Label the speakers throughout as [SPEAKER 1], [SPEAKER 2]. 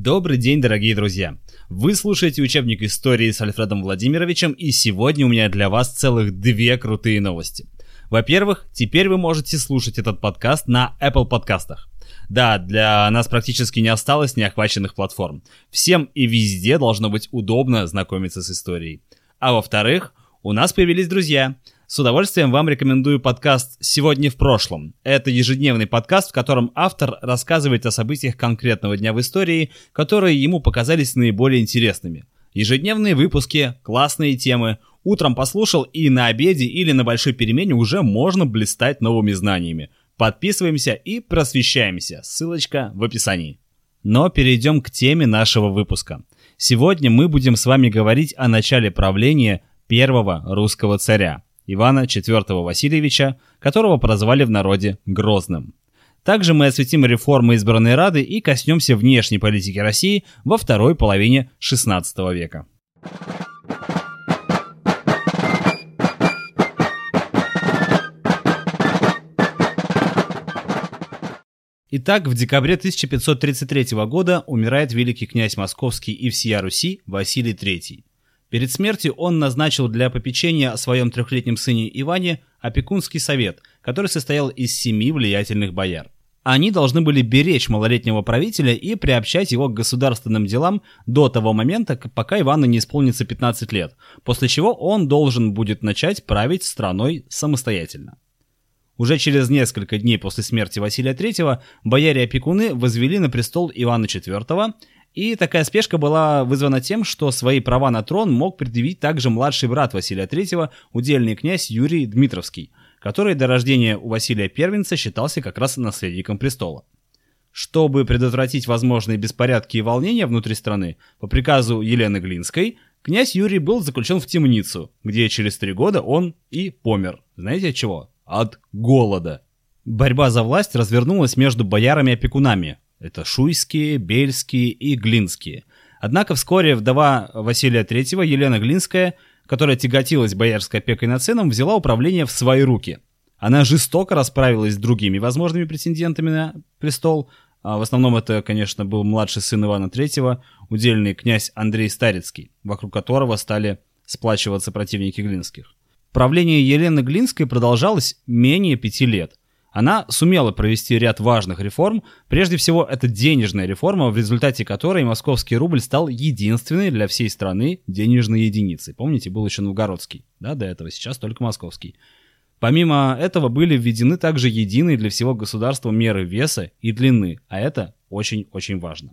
[SPEAKER 1] Добрый день, дорогие друзья! Вы слушаете учебник истории с Альфредом Владимировичем, и сегодня у меня для вас целых две крутые новости. Во-первых, теперь вы можете слушать этот подкаст на Apple подкастах. Да, для нас практически не осталось неохваченных платформ. Всем и везде должно быть удобно знакомиться с историей. А во-вторых, у нас появились друзья – с удовольствием вам рекомендую подкаст «Сегодня в прошлом». Это ежедневный подкаст, в котором автор рассказывает о событиях конкретного дня в истории, которые ему показались наиболее интересными. Ежедневные выпуски, классные темы. Утром послушал и на обеде или на большой перемене уже можно блистать новыми знаниями. Подписываемся и просвещаемся. Ссылочка в описании. Но перейдем к теме нашего выпуска. Сегодня мы будем с вами говорить о начале правления первого русского царя – Ивана IV Васильевича, которого прозвали в народе Грозным. Также мы осветим реформы избранной Рады и коснемся внешней политики России во второй половине XVI века. Итак, в декабре 1533 года умирает великий князь Московский и всея Руси Василий III. Перед смертью он назначил для попечения о своем трехлетнем сыне Иване опекунский совет, который состоял из семи влиятельных бояр. Они должны были беречь малолетнего правителя и приобщать его к государственным делам до того момента, пока Ивану не исполнится 15 лет, после чего он должен будет начать править страной самостоятельно. Уже через несколько дней после смерти Василия III бояре-опекуны возвели на престол Ивана IV и такая спешка была вызвана тем, что свои права на трон мог предъявить также младший брат Василия III, удельный князь Юрий Дмитровский, который до рождения у Василия Первенца считался как раз наследником престола. Чтобы предотвратить возможные беспорядки и волнения внутри страны, по приказу Елены Глинской, князь Юрий был заключен в темницу, где через три года он и помер. Знаете от чего? От голода. Борьба за власть развернулась между боярами-опекунами, это Шуйские, Бельские и Глинские. Однако вскоре вдова Василия III, Елена Глинская, которая тяготилась боярской опекой над сыном, взяла управление в свои руки. Она жестоко расправилась с другими возможными претендентами на престол. А в основном это, конечно, был младший сын Ивана III, удельный князь Андрей Старицкий, вокруг которого стали сплачиваться противники Глинских. Правление Елены Глинской продолжалось менее пяти лет. Она сумела провести ряд важных реформ. Прежде всего, это денежная реформа, в результате которой московский рубль стал единственной для всей страны денежной единицей. Помните, был еще новгородский, да, до этого, сейчас только московский. Помимо этого были введены также единые для всего государства меры веса и длины, а это очень-очень важно.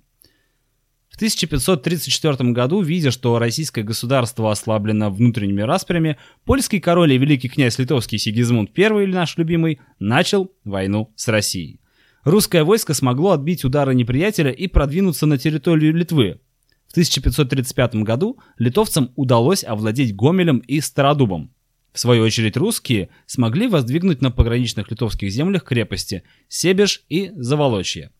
[SPEAKER 1] В 1534 году, видя, что российское государство ослаблено внутренними распрями, польский король и великий князь литовский Сигизмунд I, или наш любимый, начал войну с Россией. Русское войско смогло отбить удары неприятеля и продвинуться на территорию Литвы. В 1535 году литовцам удалось овладеть Гомелем и Стародубом. В свою очередь русские смогли воздвигнуть на пограничных литовских землях крепости Себеж и Заволочье.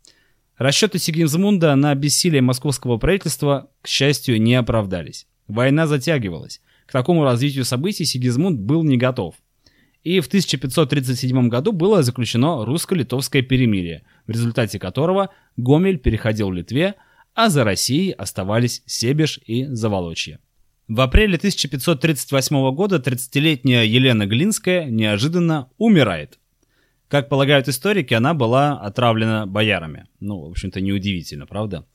[SPEAKER 1] Расчеты Сигизмунда на бессилие московского правительства, к счастью, не оправдались. Война затягивалась. К такому развитию событий Сигизмунд был не готов. И в 1537 году было заключено русско-литовское перемирие, в результате которого Гомель переходил в Литве, а за Россией оставались Себеж и Заволочье. В апреле 1538 года 30-летняя Елена Глинская неожиданно умирает – как полагают историки, она была отравлена боярами. Ну, в общем-то, неудивительно, правда?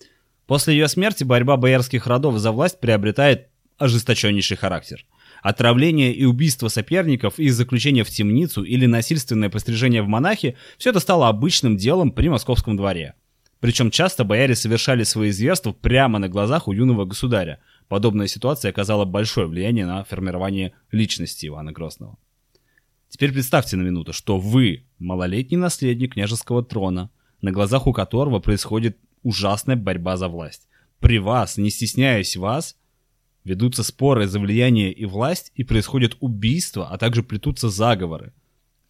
[SPEAKER 1] После ее смерти борьба боярских родов за власть приобретает ожесточеннейший характер. Отравление и убийство соперников и заключение в темницу или насильственное пострижение в монахи – все это стало обычным делом при московском дворе. Причем часто бояре совершали свои зверства прямо на глазах у юного государя. Подобная ситуация оказала большое влияние на формирование личности Ивана Грозного. Теперь представьте на минуту, что вы малолетний наследник княжеского трона, на глазах у которого происходит ужасная борьба за власть. При вас, не стесняясь вас, ведутся споры за влияние и власть, и происходят убийства, а также плетутся заговоры.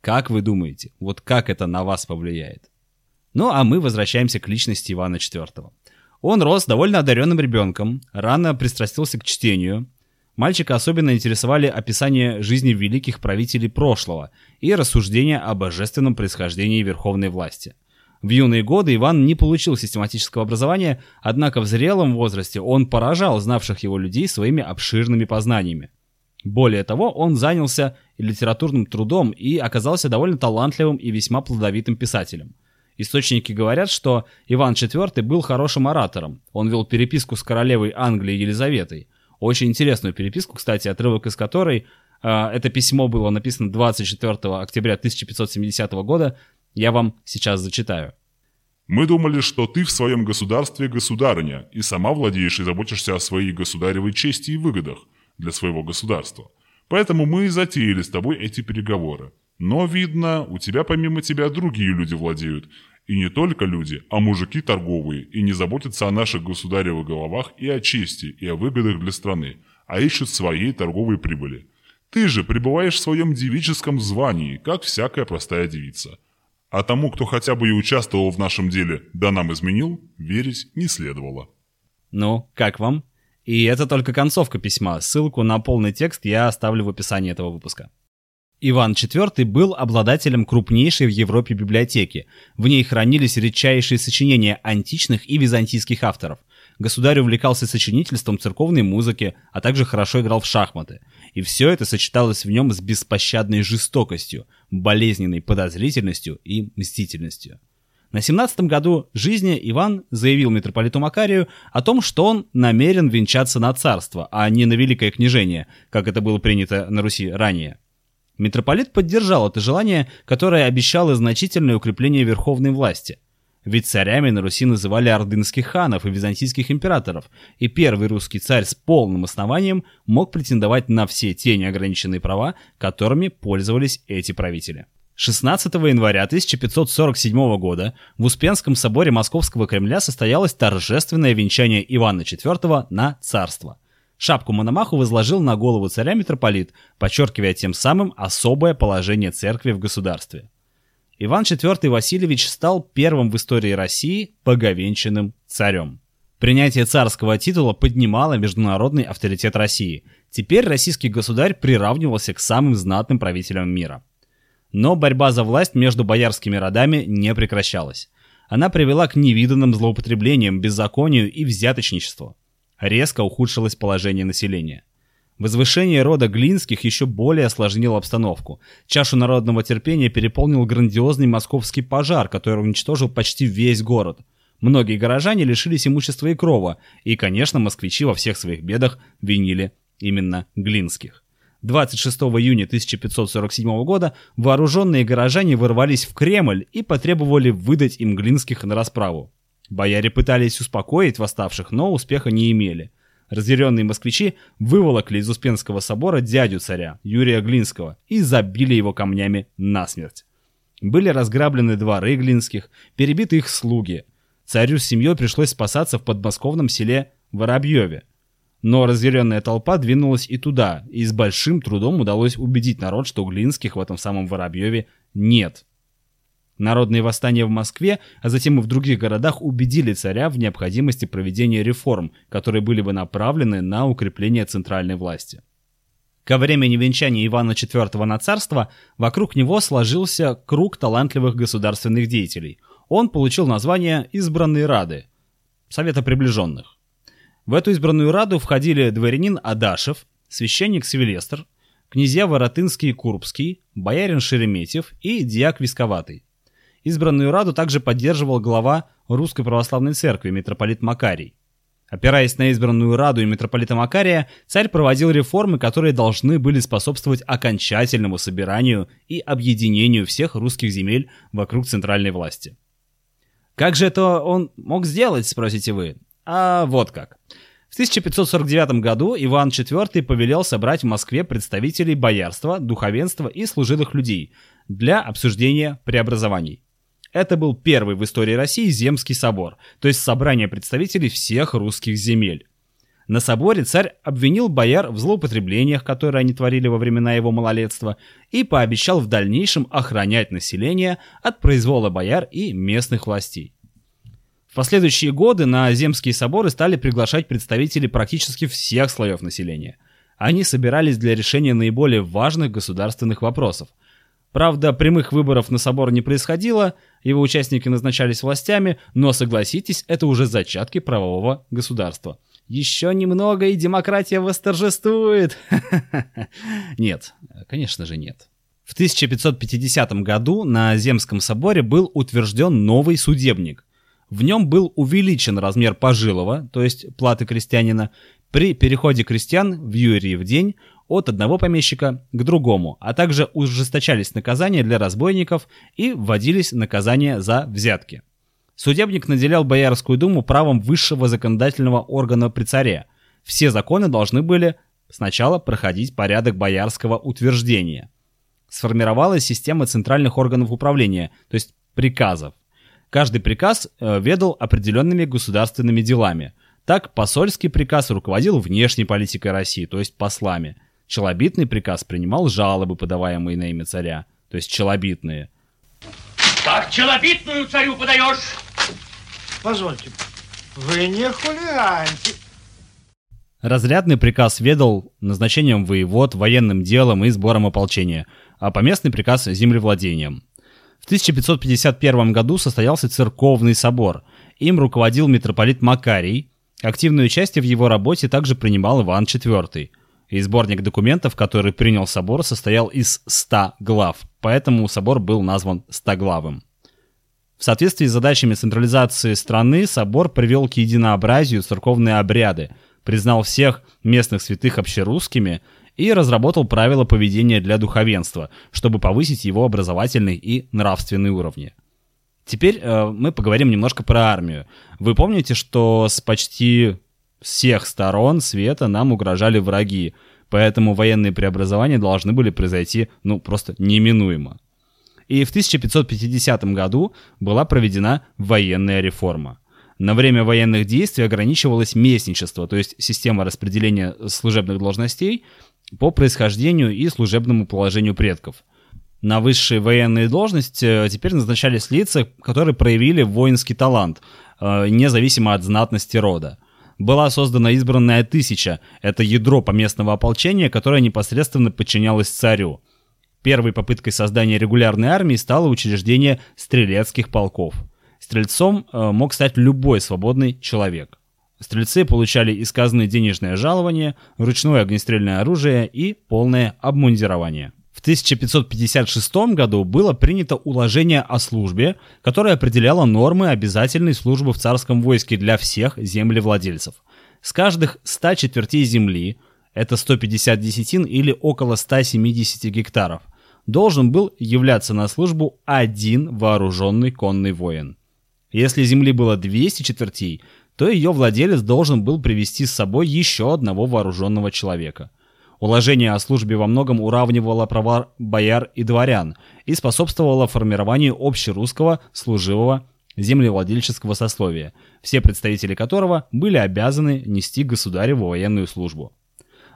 [SPEAKER 1] Как вы думаете, вот как это на вас повлияет? Ну а мы возвращаемся к личности Ивана IV. Он рос довольно одаренным ребенком, рано пристрастился к чтению, Мальчика особенно интересовали описания жизни великих правителей прошлого и рассуждения о божественном происхождении верховной власти. В юные годы Иван не получил систематического образования, однако в зрелом возрасте он поражал знавших его людей своими обширными познаниями. Более того, он занялся литературным трудом и оказался довольно талантливым и весьма плодовитым писателем. Источники говорят, что Иван IV был хорошим оратором. Он вел переписку с королевой Англии Елизаветой. Очень интересную переписку, кстати, отрывок из которой э, это письмо было написано 24 октября 1570 года. Я вам сейчас зачитаю.
[SPEAKER 2] Мы думали, что ты в своем государстве государыня, и сама владеешь и заботишься о своей государевой чести и выгодах для своего государства. Поэтому мы и затеяли с тобой эти переговоры. Но, видно, у тебя помимо тебя другие люди владеют, и не только люди, а мужики торговые, и не заботятся о наших государевых головах и о чести, и о выгодах для страны, а ищут своей торговой прибыли. Ты же пребываешь в своем девическом звании, как всякая простая девица. А тому, кто хотя бы и участвовал в нашем деле, да нам изменил, верить не следовало.
[SPEAKER 1] Ну, как вам? И это только концовка письма. Ссылку на полный текст я оставлю в описании этого выпуска. Иван IV был обладателем крупнейшей в Европе библиотеки. В ней хранились редчайшие сочинения античных и византийских авторов. Государь увлекался сочинительством церковной музыки, а также хорошо играл в шахматы. И все это сочеталось в нем с беспощадной жестокостью, болезненной подозрительностью и мстительностью. На 17-м году жизни Иван заявил митрополиту Макарию о том, что он намерен венчаться на царство, а не на великое княжение, как это было принято на Руси ранее. Митрополит поддержал это желание, которое обещало значительное укрепление верховной власти. Ведь царями на Руси называли ордынских ханов и византийских императоров, и первый русский царь с полным основанием мог претендовать на все те неограниченные права, которыми пользовались эти правители. 16 января 1547 года в Успенском соборе Московского Кремля состоялось торжественное венчание Ивана IV на царство – Шапку Мономаху возложил на голову царя митрополит, подчеркивая тем самым особое положение церкви в государстве. Иван IV Васильевич стал первым в истории России боговенчанным царем. Принятие царского титула поднимало международный авторитет России. Теперь российский государь приравнивался к самым знатным правителям мира. Но борьба за власть между боярскими родами не прекращалась. Она привела к невиданным злоупотреблениям, беззаконию и взяточничеству резко ухудшилось положение населения. Возвышение рода Глинских еще более осложнило обстановку. Чашу народного терпения переполнил грандиозный московский пожар, который уничтожил почти весь город. Многие горожане лишились имущества и крова, и, конечно, москвичи во всех своих бедах винили именно Глинских. 26 июня 1547 года вооруженные горожане ворвались в Кремль и потребовали выдать им Глинских на расправу. Бояре пытались успокоить восставших, но успеха не имели. Разъяренные москвичи выволокли из Успенского собора дядю царя, Юрия Глинского, и забили его камнями насмерть. Были разграблены дворы Глинских, перебиты их слуги. Царю с семьей пришлось спасаться в подмосковном селе Воробьеве. Но разъяренная толпа двинулась и туда, и с большим трудом удалось убедить народ, что Глинских в этом самом Воробьеве нет. Народные восстания в Москве, а затем и в других городах убедили царя в необходимости проведения реформ, которые были бы направлены на укрепление центральной власти. Ко времени венчания Ивана IV на царство вокруг него сложился круг талантливых государственных деятелей. Он получил название «Избранные Рады» – Совета приближенных. В эту избранную Раду входили дворянин Адашев, священник Свилестр, князья Воротынский и Курбский, боярин Шереметьев и диак Висковатый. Избранную Раду также поддерживал глава Русской Православной Церкви митрополит Макарий. Опираясь на избранную Раду и митрополита Макария, царь проводил реформы, которые должны были способствовать окончательному собиранию и объединению всех русских земель вокруг центральной власти. Как же это он мог сделать, спросите вы? А вот как. В 1549 году Иван IV повелел собрать в Москве представителей боярства, духовенства и служилых людей для обсуждения преобразований. Это был первый в истории России Земский собор, то есть собрание представителей всех русских земель. На соборе царь обвинил бояр в злоупотреблениях, которые они творили во времена его малолетства, и пообещал в дальнейшем охранять население от произвола бояр и местных властей. В последующие годы на земские соборы стали приглашать представителей практически всех слоев населения. Они собирались для решения наиболее важных государственных вопросов – Правда, прямых выборов на собор не происходило, его участники назначались властями, но, согласитесь, это уже зачатки правового государства. Еще немного, и демократия восторжествует. Нет, конечно же нет. В 1550 году на Земском соборе был утвержден новый судебник. В нем был увеличен размер пожилого, то есть платы крестьянина, при переходе крестьян в Юрии в день от одного помещика к другому, а также ужесточались наказания для разбойников и вводились наказания за взятки. Судебник наделял Боярскую думу правом высшего законодательного органа при царе. Все законы должны были сначала проходить порядок боярского утверждения. Сформировалась система центральных органов управления, то есть приказов. Каждый приказ э, ведал определенными государственными делами. Так, посольский приказ руководил внешней политикой России, то есть послами – Челобитный приказ принимал жалобы, подаваемые на имя царя, то есть челобитные.
[SPEAKER 3] Как челобитную царю подаешь?
[SPEAKER 4] Позвольте, вы не хулиганьте.
[SPEAKER 1] Разрядный приказ ведал назначением воевод, военным делом и сбором ополчения, а поместный приказ – землевладением. В 1551 году состоялся церковный собор. Им руководил митрополит Макарий. Активное участие в его работе также принимал Иван IV – и сборник документов, который принял собор, состоял из 100 глав, поэтому собор был назван «стоглавым». В соответствии с задачами централизации страны собор привел к единообразию церковные обряды, признал всех местных святых общерусскими и разработал правила поведения для духовенства, чтобы повысить его образовательный и нравственный уровни. Теперь э, мы поговорим немножко про армию. Вы помните, что с почти всех сторон света нам угрожали враги, поэтому военные преобразования должны были произойти, ну, просто неминуемо. И в 1550 году была проведена военная реформа. На время военных действий ограничивалось местничество, то есть система распределения служебных должностей по происхождению и служебному положению предков. На высшие военные должности э, теперь назначались лица, которые проявили воинский талант, э, независимо от знатности рода была создана избранная тысяча, это ядро поместного ополчения, которое непосредственно подчинялось царю. Первой попыткой создания регулярной армии стало учреждение стрелецких полков. Стрельцом э, мог стать любой свободный человек. Стрельцы получали из казны денежное жалование, ручное огнестрельное оружие и полное обмундирование. В 1556 году было принято уложение о службе, которое определяло нормы обязательной службы в царском войске для всех землевладельцев. С каждых 100 четвертей земли, это 150 десятин или около 170 гектаров, должен был являться на службу один вооруженный конный воин. Если земли было 200 четвертей, то ее владелец должен был привести с собой еще одного вооруженного человека – Уложение о службе во многом уравнивало права бояр и дворян и способствовало формированию общерусского служивого землевладельческого сословия, все представители которого были обязаны нести государеву военную службу.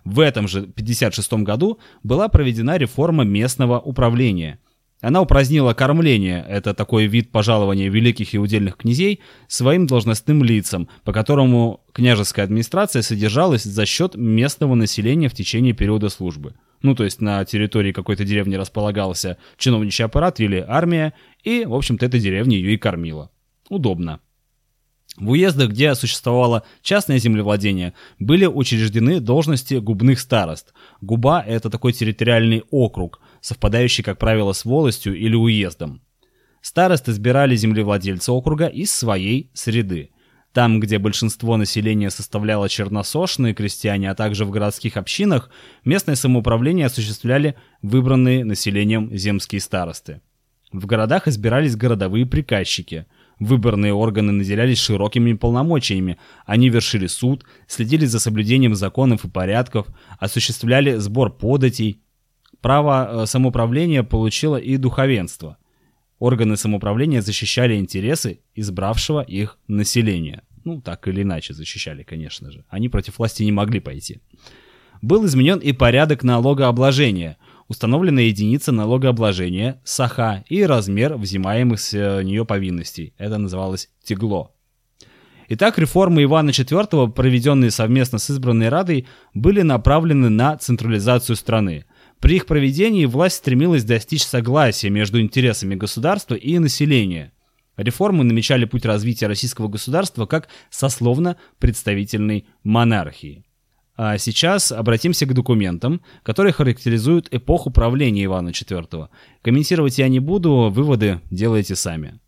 [SPEAKER 1] В этом же 56 году была проведена реформа местного управления, она упразднила кормление, это такой вид пожалования великих и удельных князей, своим должностным лицам, по которому княжеская администрация содержалась за счет местного населения в течение периода службы. Ну, то есть на территории какой-то деревни располагался чиновничий аппарат или армия, и, в общем-то, эта деревня ее и кормила. Удобно. В уездах, где существовало частное землевладение, были учреждены должности губных старост. Губа – это такой территориальный округ, совпадающий, как правило, с волостью или уездом. Старосты избирали землевладельца округа из своей среды. Там, где большинство населения составляло черносошные крестьяне, а также в городских общинах, местное самоуправление осуществляли выбранные населением земские старосты. В городах избирались городовые приказчики. Выборные органы наделялись широкими полномочиями. Они вершили суд, следили за соблюдением законов и порядков, осуществляли сбор податей, Право э, самоуправления получило и духовенство. Органы самоуправления защищали интересы избравшего их населения. Ну, так или иначе защищали, конечно же. Они против власти не могли пойти. Был изменен и порядок налогообложения. Установлена единица налогообложения, саха и размер взимаемых с э, нее повинностей. Это называлось тегло. Итак, реформы Ивана IV, проведенные совместно с избранной Радой, были направлены на централизацию страны – При их проведении власть стремилась достичь согласия между интересами государства и населения. Реформы намечали путь развития российского государства как сословно-представительной монархии. А сейчас обратимся к документам, которые характеризуют эпоху правления Ивана IV. Комментировать я не буду, выводы делайте сами.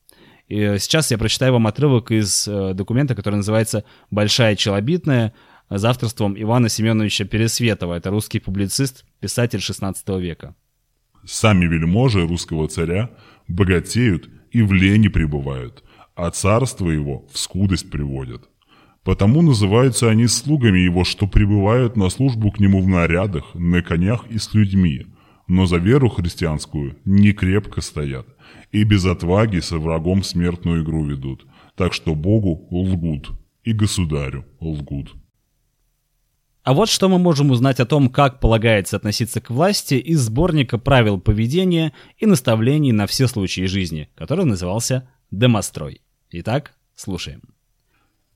[SPEAKER 1] И сейчас я прочитаю вам отрывок из э, документа, который называется «Большая челобитная» за авторством Ивана Семеновича Пересветова. Это русский публицист, писатель XVI века.
[SPEAKER 2] «Сами вельможи русского царя богатеют и в лени пребывают, а царство его в скудость приводят». Потому называются они слугами его, что прибывают на службу к нему в нарядах, на конях и с людьми, но за веру христианскую не крепко стоят, и без отваги со врагом смертную игру ведут, так что Богу лгут, и государю лгут.
[SPEAKER 1] А вот что мы можем узнать о том, как полагается относиться к власти из сборника правил поведения и наставлений на все случаи жизни, который назывался «Домострой». Итак, слушаем.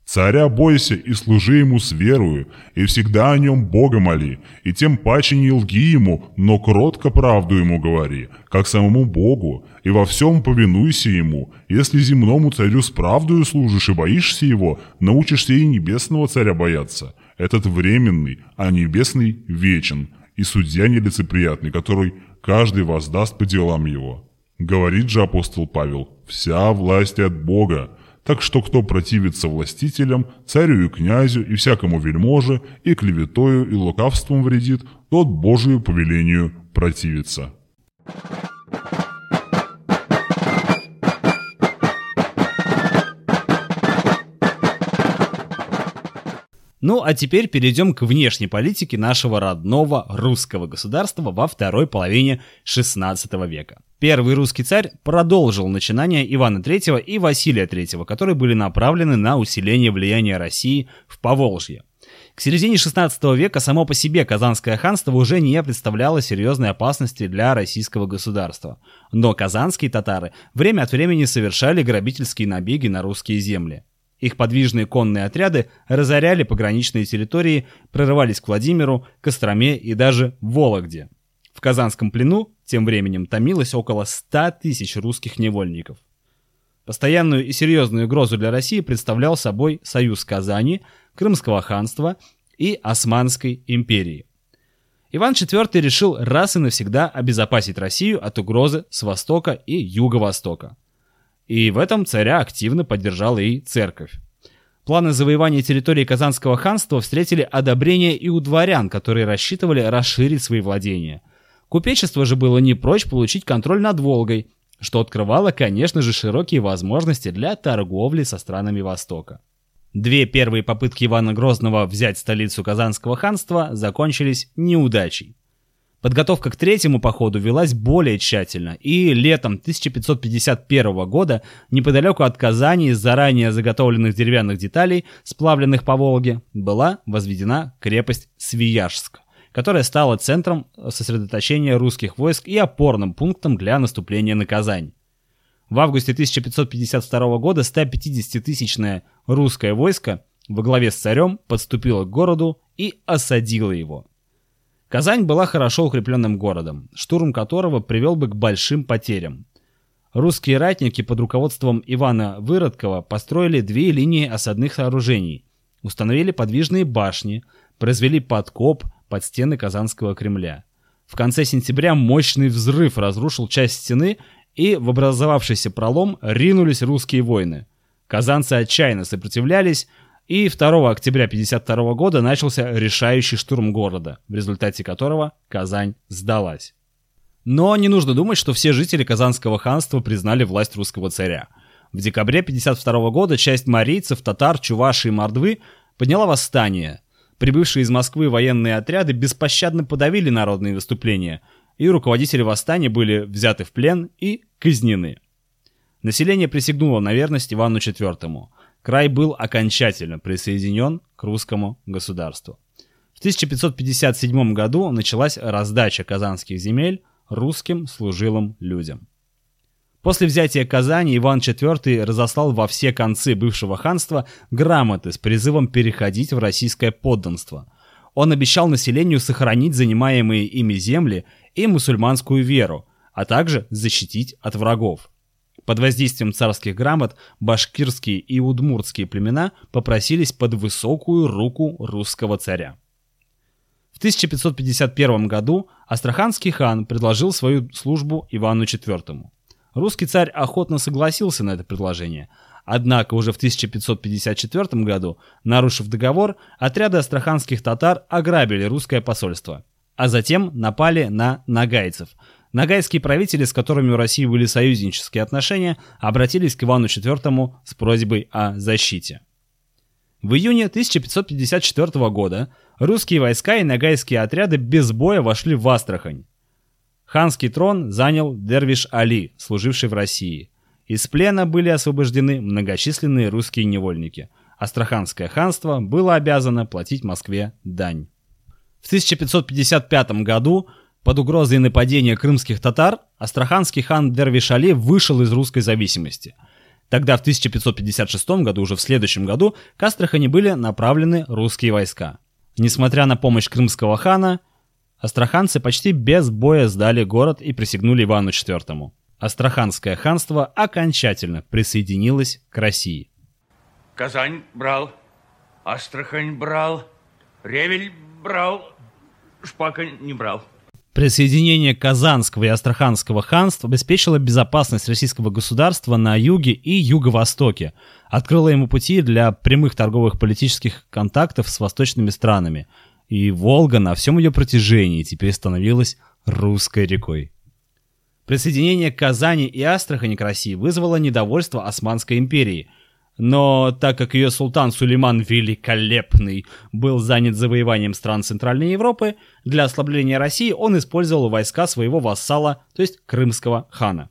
[SPEAKER 2] Царя бойся и служи ему с верою, и всегда о нем Бога моли, и тем паче не лги ему, но кротко правду ему говори, как самому Богу, и во всем повинуйся ему. Если земному царю с правдою служишь и боишься его, научишься и небесного царя бояться. Этот временный, а небесный вечен, и судья нелицеприятный, который каждый воздаст по делам его. Говорит же апостол Павел, «Вся власть от Бога, так что кто противится властителям, царю и князю, и всякому вельможе, и клеветою, и лукавством вредит, тот Божию повелению противится.
[SPEAKER 1] Ну а теперь перейдем к внешней политике нашего родного русского государства во второй половине XVI века. Первый русский царь продолжил начинания Ивана III и Василия III, которые были направлены на усиление влияния России в Поволжье. К середине XVI века само по себе Казанское ханство уже не представляло серьезной опасности для российского государства. Но казанские татары время от времени совершали грабительские набеги на русские земли. Их подвижные конные отряды разоряли пограничные территории, прорывались к Владимиру, Костроме и даже Вологде. В Казанском плену тем временем томилось около 100 тысяч русских невольников. Постоянную и серьезную угрозу для России представлял собой союз Казани, Крымского ханства и Османской империи. Иван IV решил раз и навсегда обезопасить Россию от угрозы с востока и юго-востока. И в этом царя активно поддержала и церковь. Планы завоевания территории Казанского ханства встретили одобрение и у дворян, которые рассчитывали расширить свои владения. Купечество же было не прочь получить контроль над Волгой, что открывало, конечно же, широкие возможности для торговли со странами Востока. Две первые попытки Ивана Грозного взять столицу Казанского ханства закончились неудачей. Подготовка к третьему походу велась более тщательно, и летом 1551 года неподалеку от Казани из заранее заготовленных деревянных деталей, сплавленных по Волге, была возведена крепость Свияжск, которая стала центром сосредоточения русских войск и опорным пунктом для наступления на Казань. В августе 1552 года 150-тысячное русское войско во главе с царем подступило к городу и осадило его. Казань была хорошо укрепленным городом, штурм которого привел бы к большим потерям. Русские ратники под руководством Ивана Выродкова построили две линии осадных сооружений, установили подвижные башни, произвели подкоп под стены Казанского Кремля. В конце сентября мощный взрыв разрушил часть стены, и в образовавшийся пролом ринулись русские воины. Казанцы отчаянно сопротивлялись, и 2 октября 1952 года начался решающий штурм города, в результате которого Казань сдалась. Но не нужно думать, что все жители Казанского ханства признали власть русского царя. В декабре 1952 года часть марийцев, татар, чуваши и мордвы подняла восстание. Прибывшие из Москвы военные отряды беспощадно подавили народные выступления, и руководители восстания были взяты в плен и казнены. Население присягнуло на верность Ивану IV – край был окончательно присоединен к русскому государству. В 1557 году началась раздача казанских земель русским служилым людям. После взятия Казани Иван IV разослал во все концы бывшего ханства грамоты с призывом переходить в российское подданство. Он обещал населению сохранить занимаемые ими земли и мусульманскую веру, а также защитить от врагов. Под воздействием царских грамот башкирские и удмуртские племена попросились под высокую руку русского царя. В 1551 году Астраханский хан предложил свою службу Ивану IV. Русский царь охотно согласился на это предложение, однако уже в 1554 году, нарушив договор, отряды астраханских татар ограбили русское посольство, а затем напали на нагайцев – Нагайские правители, с которыми у России были союзнические отношения, обратились к Ивану IV с просьбой о защите. В июне 1554 года русские войска и нагайские отряды без боя вошли в Астрахань. Ханский трон занял Дервиш Али, служивший в России. Из плена были освобождены многочисленные русские невольники. Астраханское ханство было обязано платить Москве дань. В 1555 году под угрозой нападения крымских татар астраханский хан Дервишали вышел из русской зависимости. Тогда в 1556 году, уже в следующем году, к Астрахани были направлены русские войска. Несмотря на помощь крымского хана, астраханцы почти без боя сдали город и присягнули Ивану IV. Астраханское ханство окончательно присоединилось к России.
[SPEAKER 3] Казань брал, Астрахань брал, Ревель брал, Шпака не брал.
[SPEAKER 1] Присоединение Казанского и Астраханского ханств обеспечило безопасность российского государства на юге и юго-востоке, открыло ему пути для прямых торговых политических контактов с восточными странами, и Волга на всем ее протяжении теперь становилась русской рекой. Присоединение Казани и Астрахани к России вызвало недовольство Османской империи – но так как ее султан Сулейман Великолепный был занят завоеванием стран Центральной Европы, для ослабления России он использовал войска своего вассала, то есть крымского хана.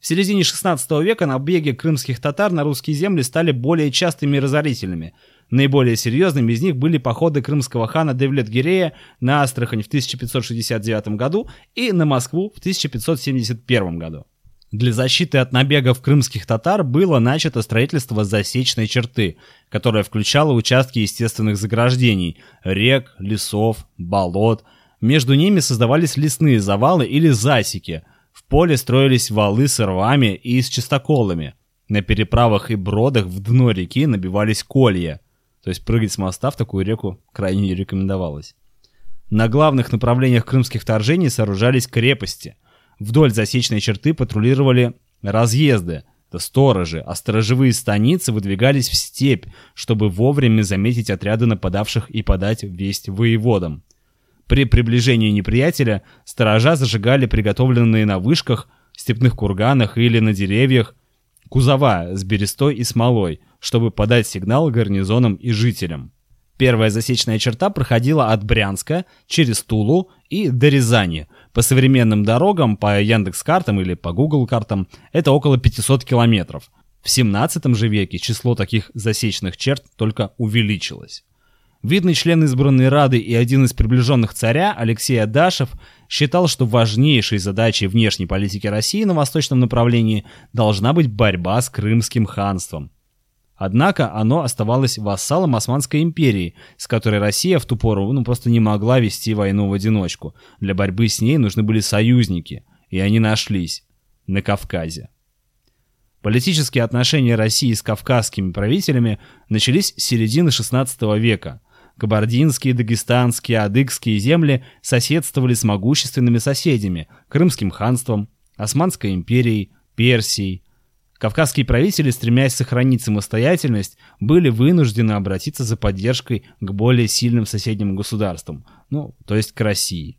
[SPEAKER 1] В середине 16 века набеги крымских татар на русские земли стали более частыми и разорительными. Наиболее серьезными из них были походы крымского хана Девлет-Гирея на Астрахань в 1569 году и на Москву в 1571 году. Для защиты от набегов крымских татар было начато строительство засечной черты, которая включала участки естественных заграждений – рек, лесов, болот. Между ними создавались лесные завалы или засеки. В поле строились валы с рвами и с чистоколами. На переправах и бродах в дно реки набивались колья. То есть прыгать с моста в такую реку крайне не рекомендовалось. На главных направлениях крымских вторжений сооружались крепости – Вдоль засечной черты патрулировали разъезды, это сторожи, а сторожевые станицы выдвигались в степь, чтобы вовремя заметить отряды нападавших и подать весть воеводам. При приближении неприятеля сторожа зажигали приготовленные на вышках, степных курганах или на деревьях кузова с берестой и смолой, чтобы подать сигнал гарнизонам и жителям. Первая засечная черта проходила от Брянска через Тулу и до Рязани – по современным дорогам, по Яндекс-картам или по Google картам, это около 500 километров. В 17 же веке число таких засечных черт только увеличилось. Видный член избранной Рады и один из приближенных царя, Алексей Адашев, считал, что важнейшей задачей внешней политики России на восточном направлении должна быть борьба с Крымским ханством – Однако оно оставалось вассалом Османской империи, с которой Россия в ту пору ну, просто не могла вести войну в одиночку. Для борьбы с ней нужны были союзники, и они нашлись на Кавказе. Политические отношения России с кавказскими правителями начались с середины XVI века. Кабардинские, дагестанские, адыгские земли соседствовали с могущественными соседями – Крымским ханством, Османской империей, Персией, Кавказские правители, стремясь сохранить самостоятельность, были вынуждены обратиться за поддержкой к более сильным соседним государствам, ну, то есть к России.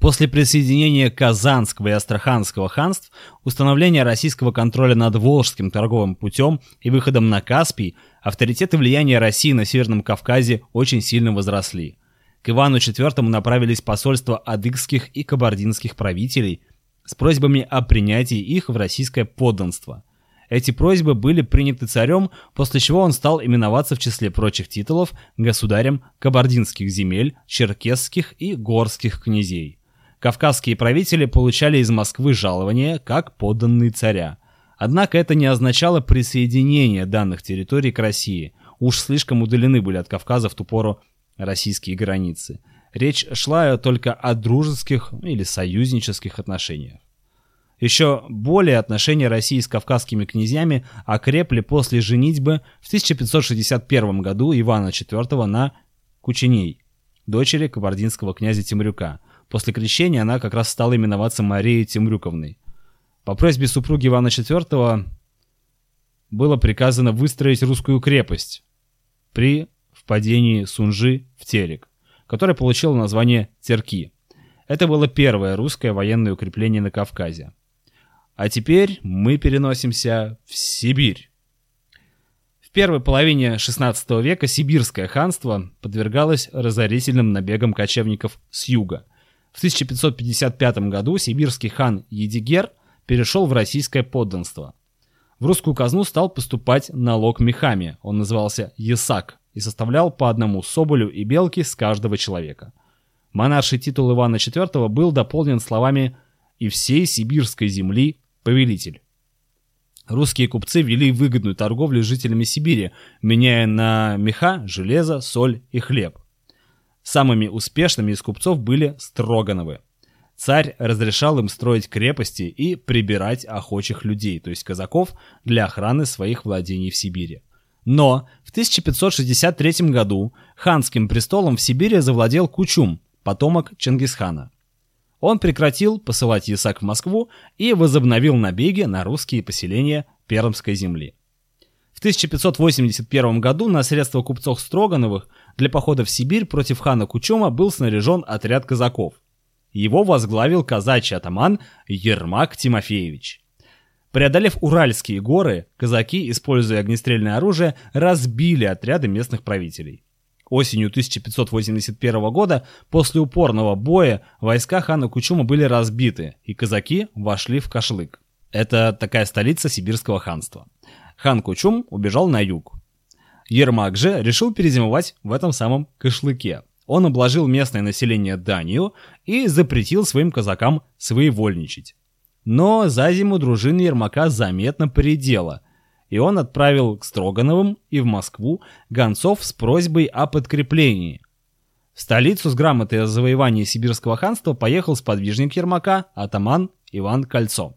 [SPEAKER 1] После присоединения Казанского и Астраханского ханств, установления российского контроля над Волжским торговым путем и выходом на Каспий, авторитет и влияние России на Северном Кавказе очень сильно возросли. К Ивану IV направились посольства адыгских и кабардинских правителей с просьбами о принятии их в российское подданство – эти просьбы были приняты царем, после чего он стал именоваться в числе прочих титулов государем кабардинских земель, черкесских и горских князей. Кавказские правители получали из Москвы жалования как подданные царя. Однако это не означало присоединение данных территорий к России. Уж слишком удалены были от Кавказа в ту пору российские границы. Речь шла только о дружеских или союзнических отношениях. Еще более отношения России с кавказскими князьями окрепли после женитьбы в 1561 году Ивана IV на Кучиней, дочери кабардинского князя Темрюка. После крещения она как раз стала именоваться Марией Темрюковной. По просьбе супруги Ивана IV было приказано выстроить русскую крепость при впадении Сунжи в Терек, которая получила название Терки. Это было первое русское военное укрепление на Кавказе. А теперь мы переносимся в Сибирь. В первой половине XVI века сибирское ханство подвергалось разорительным набегам кочевников с юга. В 1555 году сибирский хан Едигер перешел в российское подданство. В русскую казну стал поступать налог мехами, он назывался Есак, и составлял по одному соболю и белке с каждого человека. Монарший титул Ивана IV был дополнен словами «и всей сибирской земли повелитель». Русские купцы вели выгодную торговлю с жителями Сибири, меняя на меха, железо, соль и хлеб. Самыми успешными из купцов были Строгановы. Царь разрешал им строить крепости и прибирать охочих людей, то есть казаков, для охраны своих владений в Сибири. Но в 1563 году ханским престолом в Сибири завладел Кучум, потомок Чингисхана. Он прекратил посылать ясак в Москву и возобновил набеги на русские поселения Пермской земли. В 1581 году на средства купцов Строгановых для похода в Сибирь против хана Кучума был снаряжен отряд казаков. Его возглавил казачий атаман Ермак Тимофеевич. Преодолев Уральские горы, казаки, используя огнестрельное оружие, разбили отряды местных правителей. Осенью 1581 года, после упорного боя, войска хана Кучума были разбиты, и казаки вошли в Кашлык. Это такая столица сибирского ханства. Хан Кучум убежал на юг. Ермак же решил перезимовать в этом самом Кашлыке. Он обложил местное население данью и запретил своим казакам своевольничать. Но за зиму дружина Ермака заметно поредела, и он отправил к Строгановым и в Москву гонцов с просьбой о подкреплении. В столицу с грамотой о завоевании Сибирского ханства поехал сподвижник Ермака, атаман Иван Кольцо.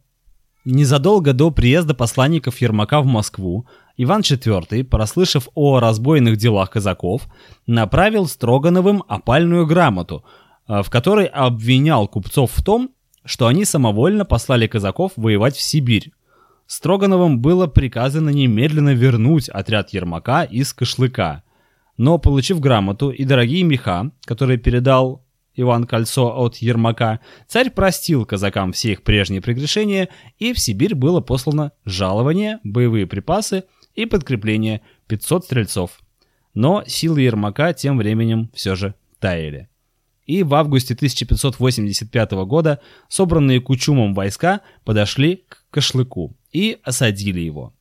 [SPEAKER 1] Незадолго до приезда посланников Ермака в Москву, Иван IV, прослышав о разбойных делах казаков, направил Строгановым опальную грамоту, в которой обвинял купцов в том, что они самовольно послали казаков воевать в Сибирь. Строгановым было приказано немедленно вернуть отряд Ермака из Кашлыка. Но, получив грамоту и дорогие меха, которые передал Иван Кольцо от Ермака, царь простил казакам все их прежние прегрешения, и в Сибирь было послано жалование, боевые припасы и подкрепление 500 стрельцов. Но силы Ермака тем временем все же таяли и в августе 1585 года собранные Кучумом войска подошли к Кашлыку и осадили его.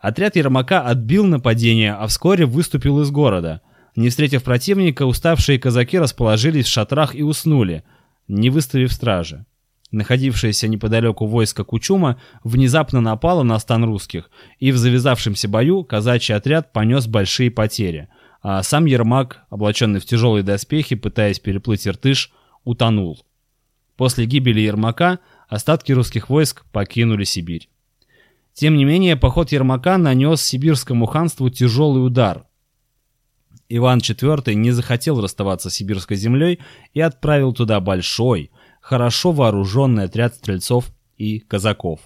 [SPEAKER 1] Отряд Ермака отбил нападение, а вскоре выступил из города. Не встретив противника, уставшие казаки расположились в шатрах и уснули, не выставив стражи. Находившееся неподалеку войско Кучума внезапно напало на стан русских, и в завязавшемся бою казачий отряд понес большие потери – а сам Ермак, облаченный в тяжелые доспехи, пытаясь переплыть Иртыш, утонул. После гибели Ермака остатки русских войск покинули Сибирь. Тем не менее, поход Ермака нанес сибирскому ханству тяжелый удар. Иван IV не захотел расставаться с сибирской землей и отправил туда большой, хорошо вооруженный отряд стрельцов и казаков.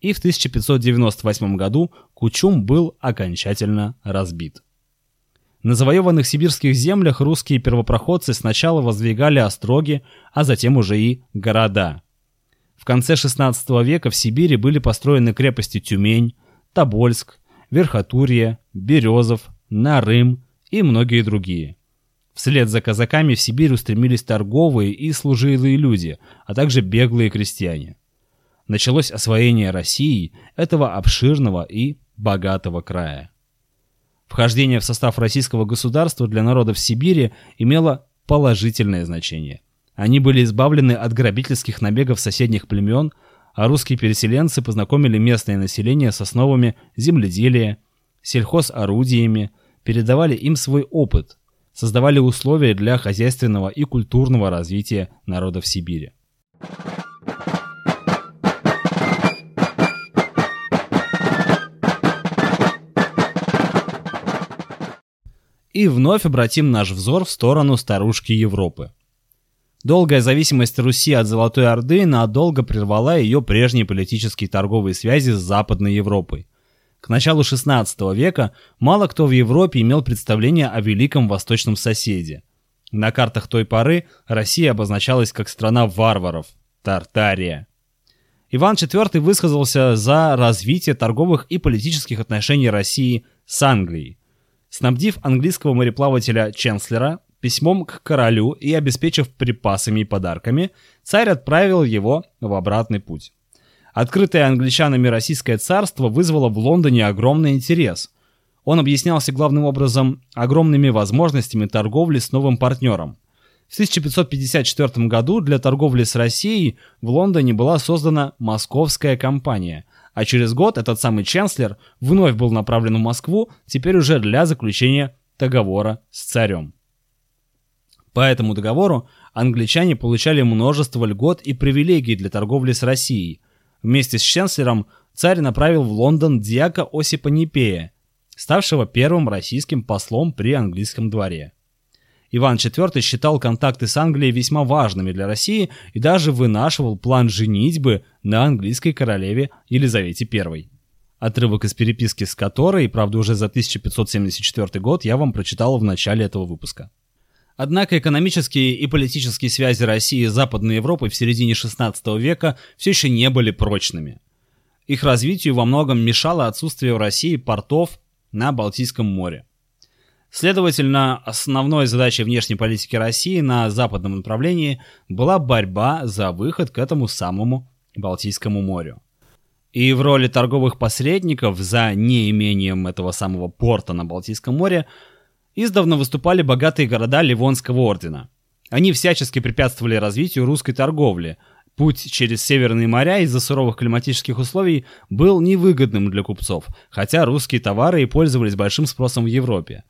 [SPEAKER 1] И в 1598 году Кучум был окончательно разбит. На завоеванных сибирских землях русские первопроходцы сначала воздвигали остроги, а затем уже и города. В конце XVI века в Сибири были построены крепости Тюмень, Тобольск, Верхотурье, Березов, Нарым и многие другие. Вслед за казаками в Сибирь устремились торговые и служилые люди, а также беглые крестьяне. Началось освоение России, этого обширного и богатого края. Вхождение в состав российского государства для народов Сибири имело положительное значение. Они были избавлены от грабительских набегов соседних племен, а русские переселенцы познакомили местное население с основами земледелия, сельхозорудиями, передавали им свой опыт, создавали условия для хозяйственного и культурного развития народов Сибири. И вновь обратим наш взор в сторону старушки Европы. Долгая зависимость Руси от Золотой Орды надолго прервала ее прежние политические и торговые связи с Западной Европой. К началу XVI века мало кто в Европе имел представление о великом восточном соседе. На картах той поры Россия обозначалась как страна варваров – Тартария. Иван IV высказался за развитие торговых и политических отношений России с Англией. Снабдив английского мореплавателя Ченслера письмом к королю и обеспечив припасами и подарками, царь отправил его в обратный путь. Открытое англичанами Российское царство вызвало в Лондоне огромный интерес. Он объяснялся главным образом огромными возможностями торговли с новым партнером. В 1554 году для торговли с Россией в Лондоне была создана Московская компания, а через год этот самый Ченслер вновь был направлен в Москву, теперь уже для заключения договора с царем. По этому договору англичане получали множество льгот и привилегий для торговли с Россией. Вместе с Ченслером царь направил в Лондон дьяка Осипа Непея, ставшего первым российским послом при английском дворе. Иван IV считал контакты с Англией весьма важными для России и даже вынашивал план женитьбы на английской королеве Елизавете I. Отрывок из переписки с которой, правда уже за 1574 год, я вам прочитал в начале этого выпуска. Однако экономические и политические связи России с Западной Европой в середине XVI века все еще не были прочными. Их развитию во многом мешало отсутствие в России портов на Балтийском море. Следовательно, основной задачей внешней политики России на западном направлении была борьба за выход к этому самому Балтийскому морю. И в роли торговых посредников за неимением этого самого порта на Балтийском море издавна выступали богатые города Ливонского ордена. Они всячески препятствовали развитию русской торговли. Путь через северные моря из-за суровых климатических условий был невыгодным для купцов, хотя русские товары и пользовались большим спросом в Европе.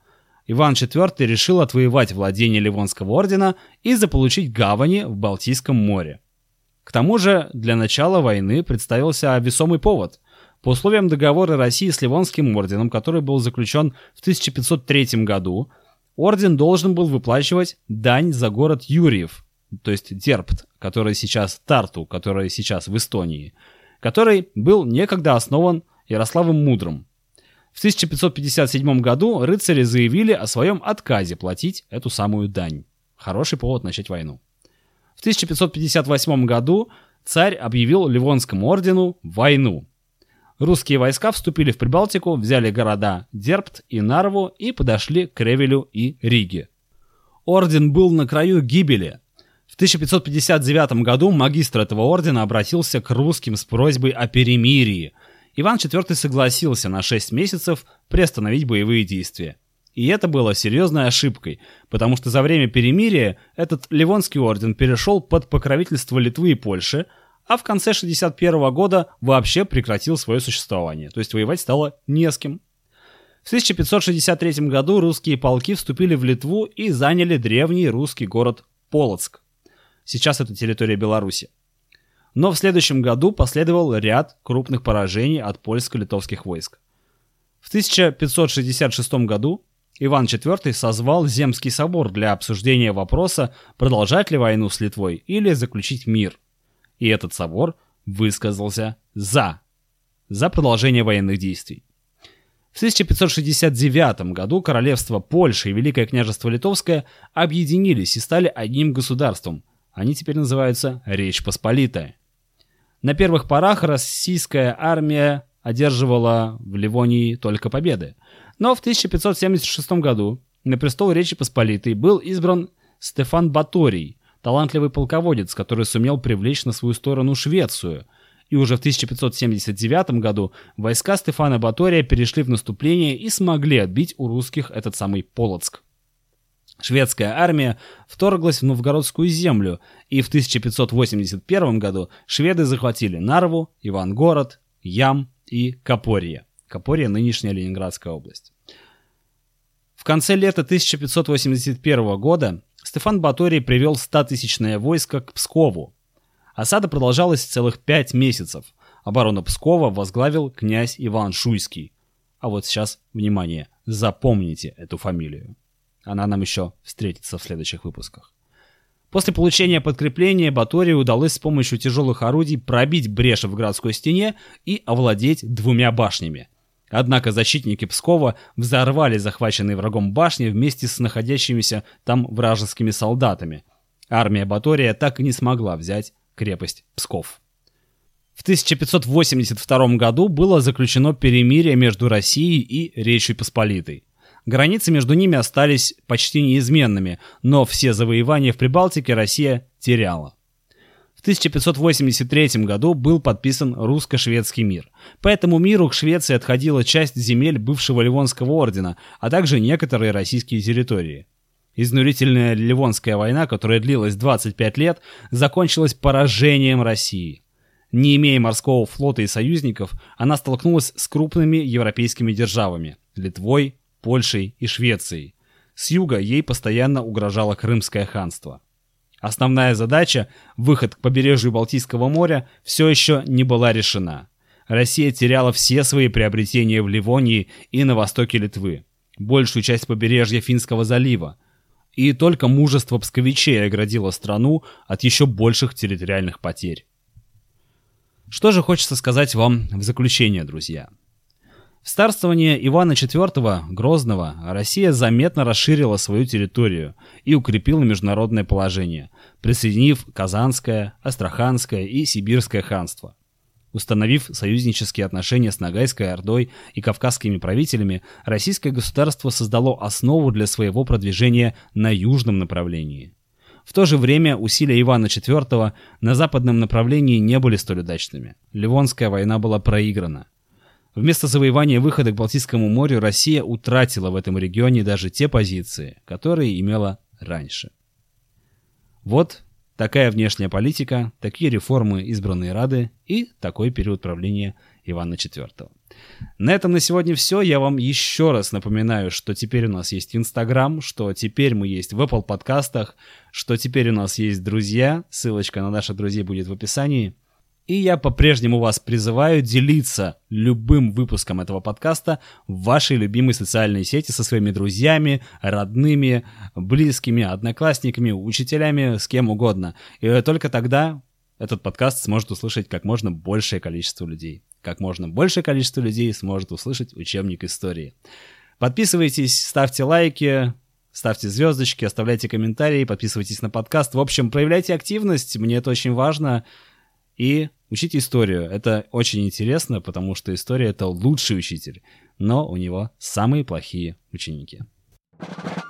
[SPEAKER 1] Иван IV решил отвоевать владение Ливонского ордена и заполучить гавани в Балтийском море. К тому же для начала войны представился весомый повод – по условиям договора России с Ливонским орденом, который был заключен в 1503 году, орден должен был выплачивать дань за город Юрьев, то есть Дерпт, который сейчас Тарту, который сейчас в Эстонии, который был некогда основан Ярославом Мудрым. В 1557 году рыцари заявили о своем отказе платить эту самую дань. Хороший повод начать войну. В 1558 году царь объявил Ливонскому ордену войну – Русские войска вступили в Прибалтику, взяли города Дерпт и Нарву и подошли к Ревелю и Риге. Орден был на краю гибели. В 1559 году магистр этого ордена обратился к русским с просьбой о перемирии. Иван IV согласился на 6 месяцев приостановить боевые действия. И это было серьезной ошибкой, потому что за время перемирия этот Ливонский орден перешел под покровительство Литвы и Польши, а в конце 61 года вообще прекратил свое существование, то есть воевать стало не с кем. В 1563 году русские полки вступили в Литву и заняли древний русский город Полоцк. Сейчас это территория Беларуси. Но в следующем году последовал ряд крупных поражений от польско-литовских войск. В 1566 году Иван IV созвал Земский собор для обсуждения вопроса, продолжать ли войну с Литвой или заключить мир – и этот собор высказался «за», за продолжение военных действий. В 1569 году королевство Польши и Великое княжество Литовское объединились и стали одним государством. Они теперь называются Речь Посполитая. На первых порах российская армия одерживала в Ливонии только победы. Но в 1576 году на престол Речи Посполитой был избран Стефан Баторий, талантливый полководец, который сумел привлечь на свою сторону Швецию. И уже в 1579 году войска Стефана Батория перешли в наступление и смогли отбить у русских этот самый Полоцк. Шведская армия вторглась в Новгородскую землю, и в 1581 году шведы захватили Нарву, Ивангород, Ям и Копорье. Копорье – нынешняя Ленинградская область. В конце лета 1581 года Стефан Баторий привел 100-тысячное войско к Пскову. Осада продолжалась целых пять месяцев. Оборону Пскова возглавил князь Иван Шуйский. А вот сейчас, внимание, запомните эту фамилию. Она нам еще встретится в следующих выпусках. После получения подкрепления Баторию удалось с помощью тяжелых орудий пробить брешь в городской стене и овладеть двумя башнями. Однако защитники Пскова взорвали захваченные врагом башни вместе с находящимися там вражескими солдатами. Армия Батория так и не смогла взять крепость Псков. В 1582 году было заключено перемирие между Россией и Речью Посполитой. Границы между ними остались почти неизменными, но все завоевания в Прибалтике Россия теряла. В 1583 году был подписан русско-шведский мир. По этому миру к Швеции отходила часть земель бывшего Ливонского ордена, а также некоторые российские территории. Изнурительная Ливонская война, которая длилась 25 лет, закончилась поражением России. Не имея морского флота и союзников, она столкнулась с крупными европейскими державами – Литвой, Польшей и Швецией. С юга ей постоянно угрожало Крымское ханство. Основная задача, выход к побережью Балтийского моря, все еще не была решена. Россия теряла все свои приобретения в Ливонии и на востоке Литвы, большую часть побережья Финского залива, и только мужество псковичей оградило страну от еще больших территориальных потерь. Что же хочется сказать вам в заключение, друзья? В старствование Ивана IV Грозного Россия заметно расширила свою территорию и укрепила международное положение, присоединив Казанское, Астраханское и Сибирское ханство. Установив союзнические отношения с Ногайской Ордой и кавказскими правителями, российское государство создало основу для своего продвижения на южном направлении. В то же время усилия Ивана IV на западном направлении не были столь удачными. Ливонская война была проиграна. Вместо завоевания выхода к Балтийскому морю Россия утратила в этом регионе даже те позиции, которые имела раньше. Вот такая внешняя политика, такие реформы избранной Рады и такой период правления Ивана IV. На этом на сегодня все. Я вам еще раз напоминаю, что теперь у нас есть Инстаграм, что теперь мы есть в Apple подкастах, что теперь у нас есть друзья. Ссылочка на наших друзей будет в описании. И я по-прежнему вас призываю делиться любым выпуском этого подкаста в вашей любимой социальной сети со своими друзьями, родными, близкими, одноклассниками, учителями, с кем угодно. И только тогда этот подкаст сможет услышать как можно большее количество людей. Как можно большее количество людей сможет услышать учебник истории. Подписывайтесь, ставьте лайки, ставьте звездочки, оставляйте комментарии, подписывайтесь на подкаст. В общем, проявляйте активность, мне это очень важно. И учите историю. Это очень интересно, потому что история — это лучший учитель, но у него самые плохие ученики. Thank you